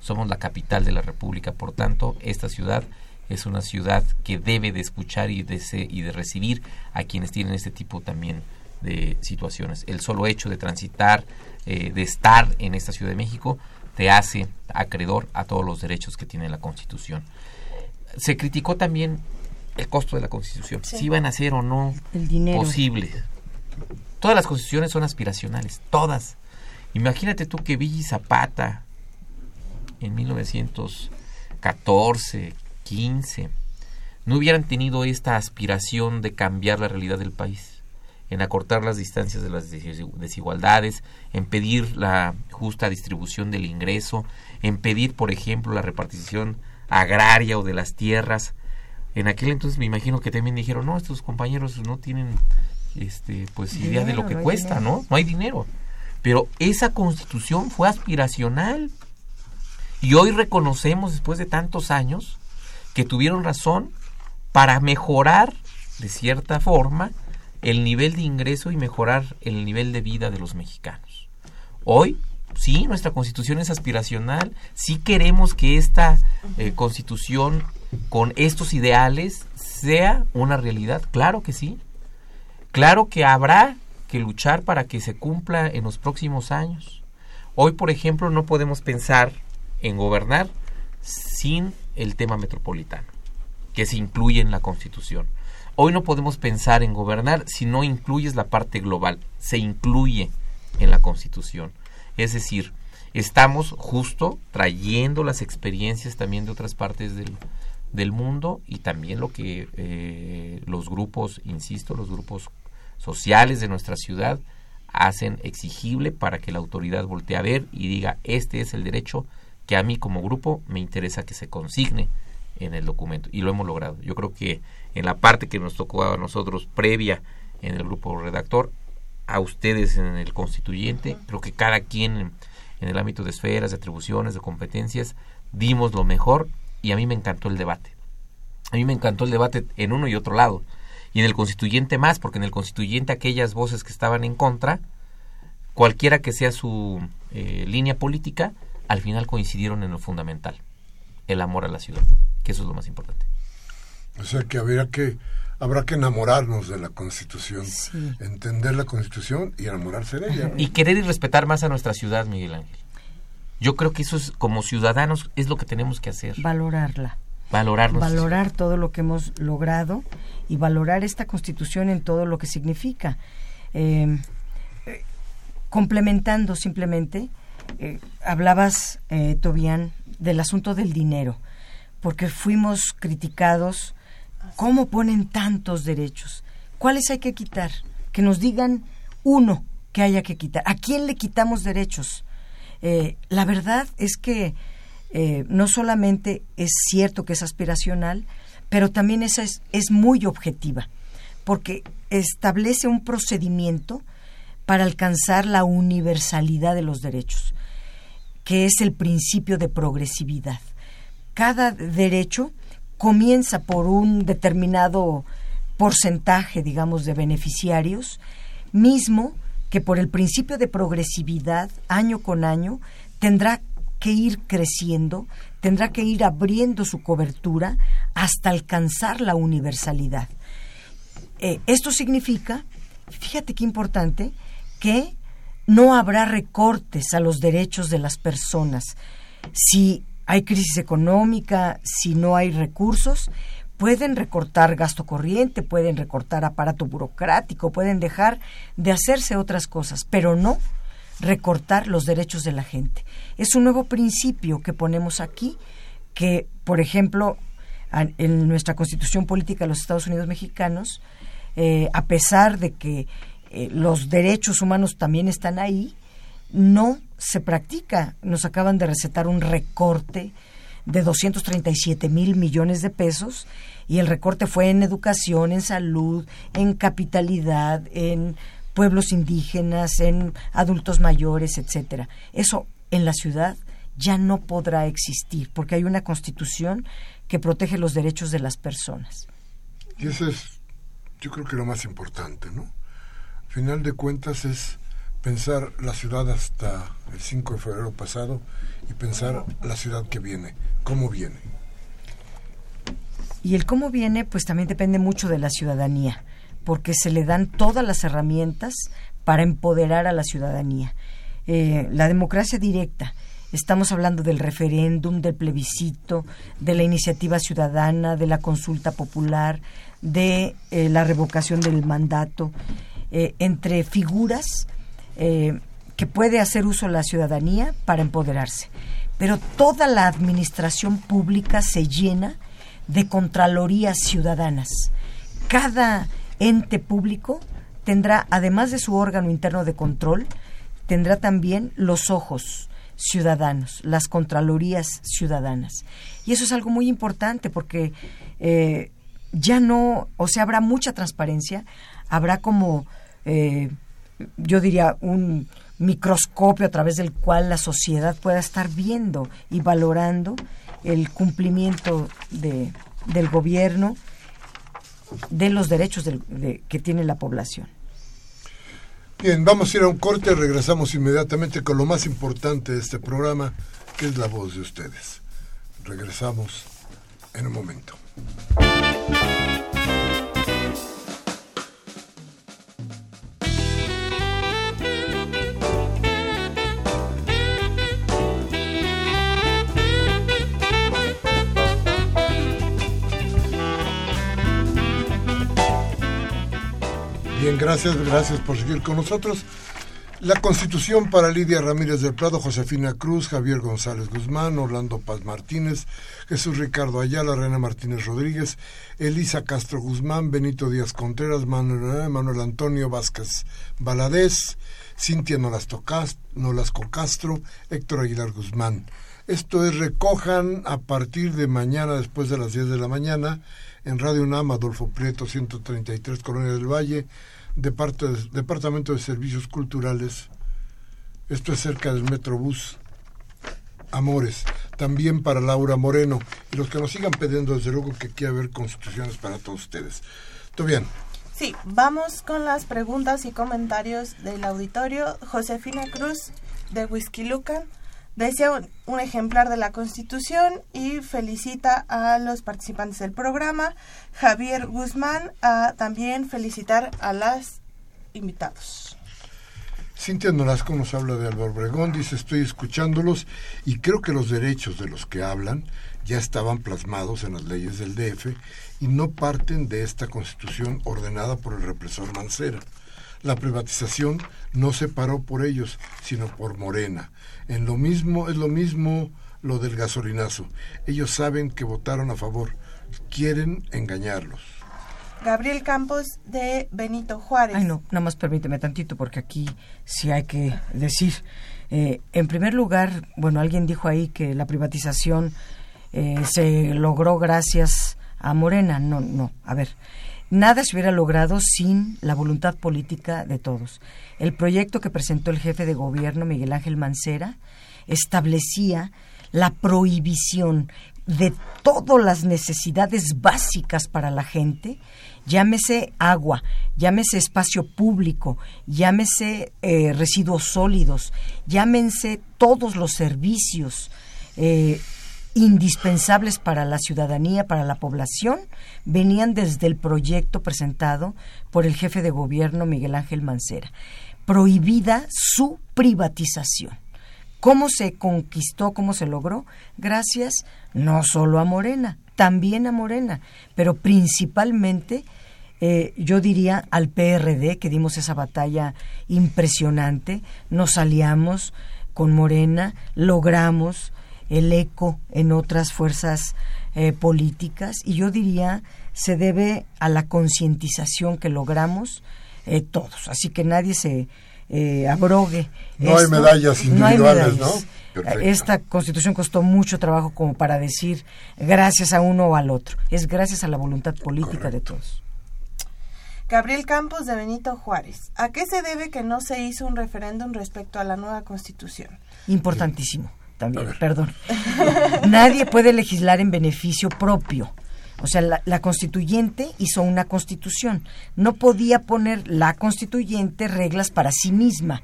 Somos la capital de la República, por tanto, esta ciudad es una ciudad que debe de escuchar y de, y de recibir a quienes tienen este tipo también de situaciones. El solo hecho de transitar, eh, de estar en esta Ciudad de México, te hace acreedor a todos los derechos que tiene la Constitución. Se criticó también el costo de la Constitución, si iban a ser o no posibles. Todas las constituciones son aspiracionales, todas. Imagínate tú que Villa Zapata en 1914, 15, no hubieran tenido esta aspiración de cambiar la realidad del país, en acortar las distancias de las desigualdades, en pedir la justa distribución del ingreso, en pedir, por ejemplo, la repartición agraria o de las tierras. En aquel entonces me imagino que también dijeron, no, estos compañeros no tienen este pues idea de lo que cuesta, ¿no? No hay dinero. Pero esa constitución fue aspiracional. Y hoy reconocemos, después de tantos años, que tuvieron razón para mejorar, de cierta forma, el nivel de ingreso y mejorar el nivel de vida de los mexicanos. Hoy, sí, nuestra constitución es aspiracional, sí queremos que esta eh, constitución con estos ideales sea una realidad, claro que sí, Claro que habrá que luchar para que se cumpla en los próximos años. Hoy, por ejemplo, no podemos pensar en gobernar sin el tema metropolitano, que se incluye en la Constitución. Hoy no podemos pensar en gobernar si no incluyes la parte global, se incluye en la Constitución. Es decir, estamos justo trayendo las experiencias también de otras partes del, del mundo y también lo que eh, los grupos, insisto, los grupos sociales de nuestra ciudad hacen exigible para que la autoridad voltee a ver y diga este es el derecho que a mí como grupo me interesa que se consigne en el documento y lo hemos logrado. Yo creo que en la parte que nos tocó a nosotros previa en el grupo redactor, a ustedes en el constituyente, creo que cada quien en, en el ámbito de esferas, de atribuciones, de competencias, dimos lo mejor y a mí me encantó el debate. A mí me encantó el debate en uno y otro lado y en el constituyente más, porque en el constituyente aquellas voces que estaban en contra, cualquiera que sea su eh, línea política, al final coincidieron en lo fundamental, el amor a la ciudad, que eso es lo más importante. O sea que habrá que habrá que enamorarnos de la Constitución, entender la Constitución y enamorarse de ella. Y querer y respetar más a nuestra ciudad, Miguel Ángel. Yo creo que eso es como ciudadanos es lo que tenemos que hacer. Valorarla. Valorarnos. Valorar todo lo que hemos logrado y valorar esta constitución en todo lo que significa. Em, complementando simplemente, eh, hablabas, eh, Tobián, del asunto del dinero, porque fuimos criticados. ¿Cómo ponen tantos derechos? ¿Cuáles hay que quitar? Que nos digan uno que haya que quitar. ¿A quién le quitamos derechos? Eh, la verdad es que eh, no solamente es cierto que es aspiracional, pero también es, es muy objetiva, porque establece un procedimiento para alcanzar la universalidad de los derechos, que es el principio de progresividad. Cada derecho comienza por un determinado porcentaje, digamos, de beneficiarios, mismo que por el principio de progresividad, año con año, tendrá que ir creciendo, tendrá que ir abriendo su cobertura hasta alcanzar la universalidad. Eh, esto significa, fíjate qué importante, que no habrá recortes a los derechos de las personas. Si hay crisis económica, si no hay recursos, pueden recortar gasto corriente, pueden recortar aparato burocrático, pueden dejar de hacerse otras cosas, pero no recortar los derechos de la gente. Es un nuevo principio que ponemos aquí, que, por ejemplo, en nuestra constitución política de los Estados Unidos mexicanos, eh, a pesar de que eh, los derechos humanos también están ahí, no se practica. Nos acaban de recetar un recorte de 237 mil millones de pesos y el recorte fue en educación, en salud, en capitalidad, en pueblos indígenas, en adultos mayores, etcétera. Eso en la ciudad ya no podrá existir porque hay una constitución que protege los derechos de las personas. Y eso es, yo creo que lo más importante, ¿no? Al final de cuentas es pensar la ciudad hasta el 5 de febrero pasado y pensar la ciudad que viene, cómo viene. Y el cómo viene, pues también depende mucho de la ciudadanía, porque se le dan todas las herramientas para empoderar a la ciudadanía. Eh, la democracia directa, estamos hablando del referéndum, del plebiscito, de la iniciativa ciudadana, de la consulta popular, de eh, la revocación del mandato, eh, entre figuras que puede hacer uso la ciudadanía para empoderarse. Pero toda la administración pública se llena de contralorías ciudadanas. Cada ente público tendrá, además de su órgano interno de control, tendrá también los ojos ciudadanos, las contralorías ciudadanas. Y eso es algo muy importante porque eh, ya no, o sea, habrá mucha transparencia, habrá como, eh, yo diría, un microscopio a través del cual la sociedad pueda estar viendo y valorando el cumplimiento de, del gobierno de los derechos que tiene la población. Bien, vamos a ir a un corte, regresamos inmediatamente con lo más importante de este programa, que es la voz de ustedes. Regresamos en un momento. Bien, gracias, gracias por seguir con nosotros. La Constitución para Lidia Ramírez del Prado, Josefina Cruz, Javier González Guzmán, Orlando Paz Martínez, Jesús Ricardo Ayala, Reina Martínez Rodríguez, Elisa Castro Guzmán, Benito Díaz Contreras, Manuel, Manuel Antonio Vázquez Baladés, Cintia Nolasco Castro, Héctor Aguilar Guzmán. Esto es Recojan a partir de mañana, después de las 10 de la mañana, en Radio UNAM, Adolfo Prieto, 133, Colonia del Valle, Departamento de Servicios Culturales. Esto es cerca del Metrobús. Amores, también para Laura Moreno. Y los que nos sigan pidiendo, desde luego que quiera haber constituciones para todos ustedes. ¿Todo bien? Sí, vamos con las preguntas y comentarios del auditorio. Josefina Cruz, de Whisky desea un, ejemplar de la Constitución y felicita a los participantes del programa. Javier Guzmán a también felicitar a los invitados. Cintia Nolasco nos habla de Álvaro Obregón, dice estoy escuchándolos y creo que los derechos de los que hablan ya estaban plasmados en las leyes del DF y no parten de esta constitución ordenada por el represor Mancera. La privatización no se paró por ellos, sino por Morena. En lo mismo es lo mismo lo del gasolinazo. Ellos saben que votaron a favor, quieren engañarlos. Gabriel Campos de Benito Juárez. Ay, no, nada más permíteme tantito porque aquí sí hay que decir. Eh, en primer lugar, bueno, alguien dijo ahí que la privatización eh, se logró gracias a Morena. No, no, a ver, nada se hubiera logrado sin la voluntad política de todos. El proyecto que presentó el jefe de gobierno, Miguel Ángel Mancera, establecía la prohibición de todas las necesidades básicas para la gente, llámese agua, llámese espacio público, llámese eh, residuos sólidos, llámense todos los servicios, eh, indispensables para la ciudadanía, para la población, venían desde el proyecto presentado por el jefe de gobierno Miguel Ángel Mancera. Prohibida su privatización. ¿Cómo se conquistó, cómo se logró? Gracias no solo a Morena, también a Morena, pero principalmente eh, yo diría al PRD, que dimos esa batalla impresionante, nos aliamos con Morena, logramos el eco en otras fuerzas eh, políticas y yo diría se debe a la concientización que logramos eh, todos. Así que nadie se eh, abrogue. No hay medallas individuales, ¿no? Esta constitución costó mucho trabajo como para decir gracias a uno o al otro. Es gracias a la voluntad política de todos. Gabriel Campos de Benito Juárez. ¿A qué se debe que no se hizo un referéndum respecto a la nueva constitución? Importantísimo también, perdón. Nadie puede legislar en beneficio propio. O sea, la, constituyente hizo una constitución. No podía poner la constituyente reglas para sí misma,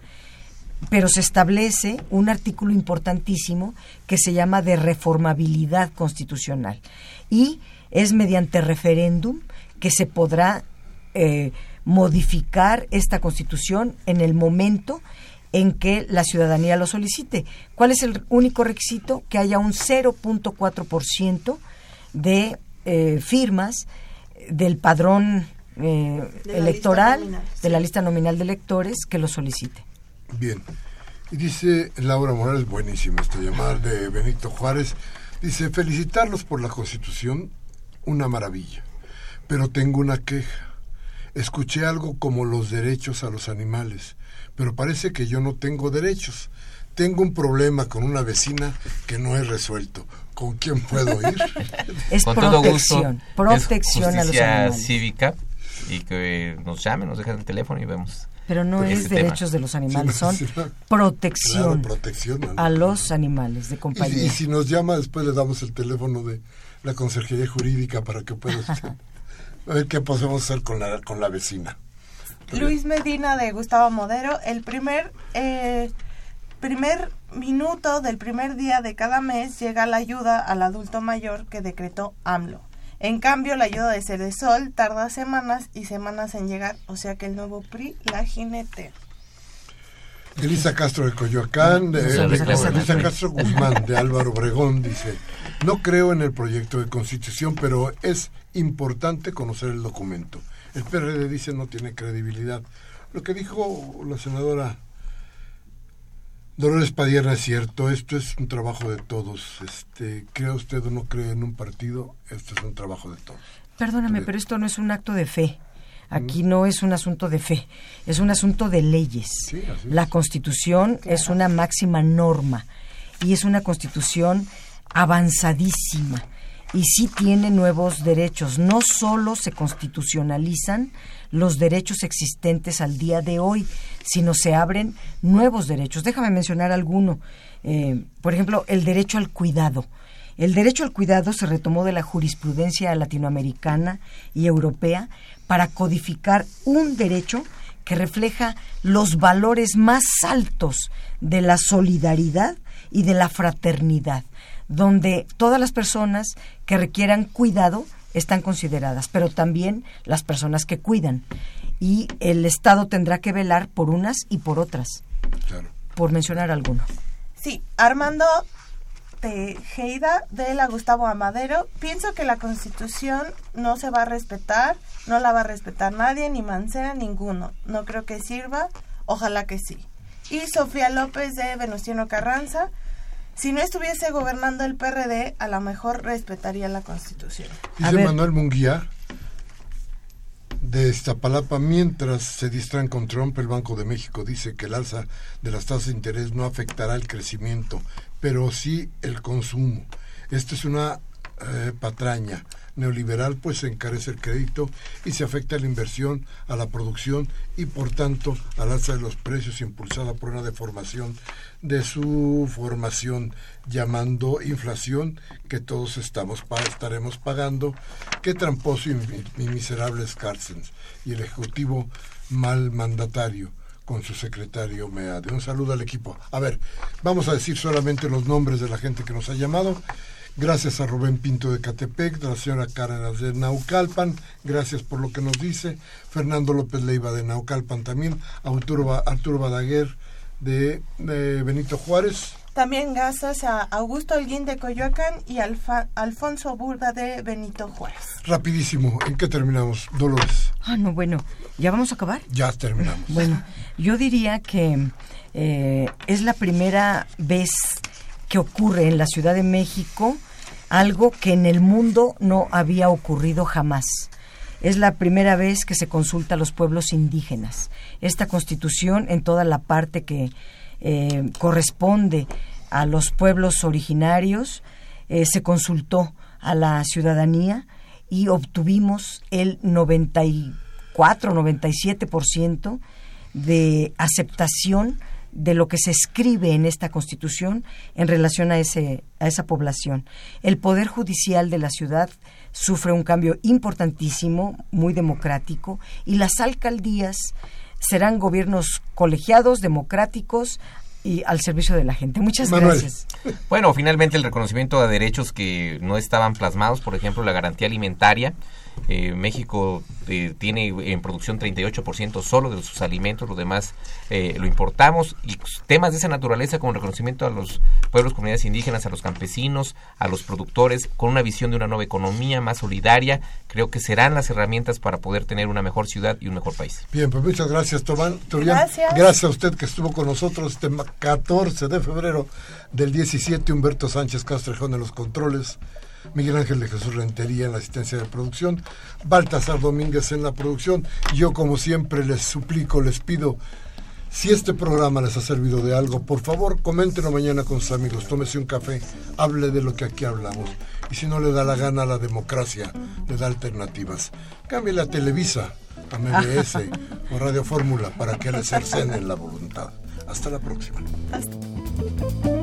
pero se establece un artículo importantísimo que se llama de reformabilidad constitucional. Y es mediante referéndum que se podrá eh, modificar esta constitución en el momento en que la ciudadanía lo solicite. ¿Cuál es el único requisito? Que haya un 0.4% de eh, firmas del padrón eh, electoral, de la lista nominal de electores que lo solicite. Bien. Y dice Laura Morales, buenísima esta llamada de Benito Juárez, dice, felicitarlos por la Constitución, una maravilla, pero tengo una queja. Escuché algo como los derechos a los animales pero parece que yo no tengo derechos. Tengo un problema con una vecina que no he resuelto. ¿Con quién puedo ir? es con protección, protección a los animales. cívica y que nos llamen, nos dejen el teléfono y vemos. Pero no es derechos de los animales, son protección, protección a los animales de compañía. Y, si nos llama, después le damos el teléfono de la Consejería Jurídica para que pueda a ver qué podemos hacer con la, con la vecina. Luis Medina de Gustavo Modero, el primer, eh, primer minuto del primer día de cada mes llega la ayuda al adulto mayor que decretó AMLO. En cambio, la ayuda de Sol tarda semanas y semanas en llegar, o sea que el nuevo PRI la jinete. Elisa Castro de Coyoacán, Elisa Castro Guzmán de Álvaro Obregón dice, no creo en el proyecto de constitución, pero es importante conocer el documento el PRD dice no tiene credibilidad. Lo que dijo la senadora Dolores Padierna es cierto, esto es un trabajo de todos. Este, ¿Crea usted o no cree en un partido? Esto es un trabajo de todos. Perdóname, pero esto no es un acto de fe. Aquí no es un asunto de fe, es un asunto de leyes. la constitución es una máxima norma y es una constitución avanzadísima y sí tiene nuevos derechos. No solo se constitucionalizan los derechos existentes al día de hoy, sino se abren nuevos derechos. Déjame mencionar alguno. Eh, por ejemplo, el derecho al cuidado. El derecho al cuidado se retomó de la jurisprudencia latinoamericana y europea para codificar un derecho que refleja los valores más altos de la solidaridad y de la fraternidad donde todas las personas que requieran cuidado están consideradas, pero también las personas que cuidan. Y el Estado tendrá que velar por unas y por otras, por mencionar alguno. Sí, Armando Tejeda de la Gustavo Amadero, pienso que la Constitución no se va a respetar, no la va a respetar nadie, ni Mancera, ninguno. No creo que sirva, ojalá que sí. Y Sofía López de Venustiano Carranza, si no estuviese gobernando el PRD, a lo mejor respetaría la Constitución. Dice Manuel Munguía de Iztapalapa, mientras se distraen con Trump, el Banco de México dice que el alza de las tasas de interés no afectará el crecimiento, pero sí el consumo. Esto es una eh, patraña neoliberal, pues se encarece el crédito y se afecta la inversión, a la producción y por tanto al alza de los precios impulsada por una deformación de su formación, llamando inflación que todos estamos estaremos pagando, qué tramposo y, miserable es y el ejecutivo mal mandatario con su secretario Meade. Un saludo al equipo. A ver, vamos a decir solamente los nombres de la gente que nos ha llamado. Gracias a Rubén Pinto de Catepec, de la señora Cárdenas de Naucalpan, gracias por lo que nos dice. Fernando López Leiva de Naucalpan también, Arturo, Arturo Badaguer de, Benito Juárez. También gracias a Augusto Holguín de Coyoacán y Alfonso Burda de Benito Juárez. Rapidísimo, ¿en qué terminamos, Dolores? Ah, no, bueno, ¿ya vamos a acabar? Ya terminamos. Bueno, yo diría que eh, es la primera vez que ocurre en la Ciudad de México algo que en el mundo no había ocurrido jamás. Es la primera vez que se consulta a los pueblos indígenas. Esta constitución, en toda la parte que eh, corresponde a los pueblos originarios, eh, se consultó a la ciudadanía y obtuvimos el 94-97% de aceptación de lo que se escribe en esta Constitución en relación a, ese, a esa población. El Poder Judicial de la ciudad sufre un cambio importantísimo, muy democrático, y las alcaldías serán gobiernos colegiados, democráticos, y al servicio de la gente. Muchas gracias. Bueno, finalmente el reconocimiento a derechos que no estaban plasmados, por ejemplo, la garantía alimentaria, eh, México eh, tiene en producción 38% solo de sus alimentos, lo demás eh, lo importamos. Y temas de esa naturaleza, como reconocimiento a los pueblos, comunidades indígenas, a los campesinos, a los productores, con una visión de una nueva economía más solidaria, creo que serán las herramientas para poder tener una mejor ciudad y un mejor país. Bien, pues muchas gracias, Tomán. Gracias. Gracias a usted que estuvo con nosotros este 14 de febrero del 17, Humberto Sánchez Castrejón en los controles. Miguel Ángel de Jesús Rentería en la asistencia de producción, Baltasar Domínguez en la producción. Yo, como siempre, les suplico, les pido, si este programa les ha servido de algo, por favor, coméntenlo mañana con sus amigos, tómese un café, hable de lo que aquí hablamos. Y si no le da la gana a la democracia, le da alternativas. Cambie la Televisa a MBS o Radio Fórmula para que le cercenen la voluntad. Hasta la próxima. Hasta.